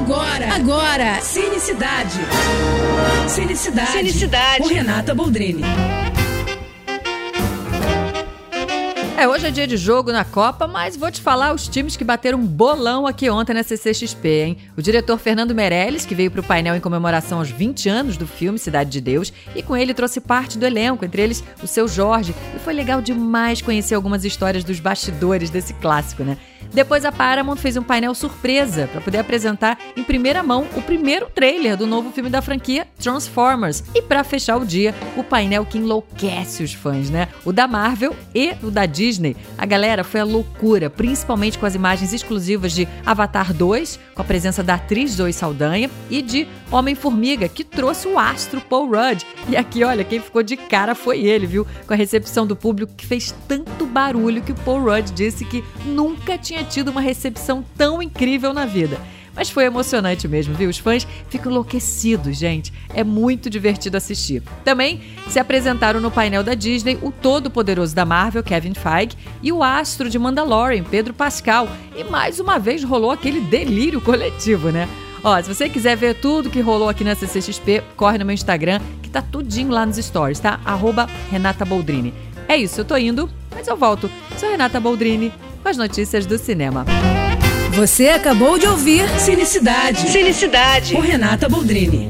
Agora, agora, Cinecidade. Cinecidade. Cinecidade. Com Renata Boldrini. É, hoje é dia de jogo na Copa, mas vou te falar os times que bateram um bolão aqui ontem na CCXP, hein? O diretor Fernando Meirelles, que veio para o painel em comemoração aos 20 anos do filme Cidade de Deus, e com ele trouxe parte do elenco, entre eles o seu Jorge, e foi legal demais conhecer algumas histórias dos bastidores desse clássico, né? Depois a Paramount fez um painel surpresa para poder apresentar em primeira mão o primeiro trailer do novo filme da franquia Transformers. E para fechar o dia, o painel que enlouquece os fãs, né? O da Marvel e o da Disney. A galera foi a loucura, principalmente com as imagens exclusivas de Avatar 2, com a presença da atriz Zoe Saldanha, e de Homem-Formiga, que trouxe o astro Paul Rudd. E aqui, olha, quem ficou de cara foi ele, viu? Com a recepção do público que fez tanto barulho que Paul Rudd disse que nunca tinha tido uma recepção tão incrível na vida. Mas foi emocionante mesmo, viu? Os fãs ficam enlouquecidos, gente. É muito divertido assistir. Também se apresentaram no painel da Disney o todo-poderoso da Marvel, Kevin Feige, e o astro de Mandalorian, Pedro Pascal. E mais uma vez rolou aquele delírio coletivo, né? Ó, se você quiser ver tudo que rolou aqui na CCXP, corre no meu Instagram, que tá tudinho lá nos stories, tá? Arroba Renata Boldrini. É isso, eu tô indo, mas eu volto. Sou Renata Boldrini com as notícias do cinema. Você acabou de ouvir Cinicidade. Cinicidade. Com Renata Boldrini.